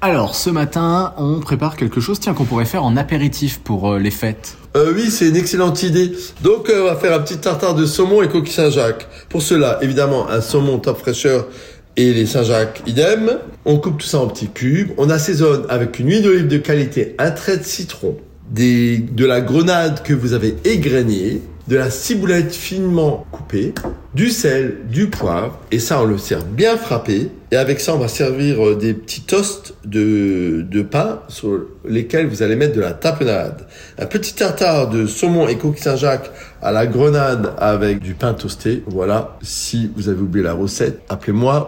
Alors, ce matin, on prépare quelque chose, tiens, qu'on pourrait faire en apéritif pour euh, les fêtes. Euh, oui, c'est une excellente idée. Donc, euh, on va faire un petit tartare de saumon et coquille Saint-Jacques. Pour cela, évidemment, un saumon top fraîcheur et les Saint-Jacques idem. On coupe tout ça en petits cubes. On assaisonne avec une huile d'olive de qualité, un trait de citron, des, de la grenade que vous avez égrenée, de la ciboulette finement coupée, du sel, du poivre, et ça on le sert bien frappé. Et avec ça on va servir euh, des petits toasts de, de pain sur lesquels vous allez mettre de la tapenade. Un petit tartare de saumon et coquille Saint-Jacques à la grenade avec du pain toasté. Voilà, si vous avez oublié la recette, appelez-moi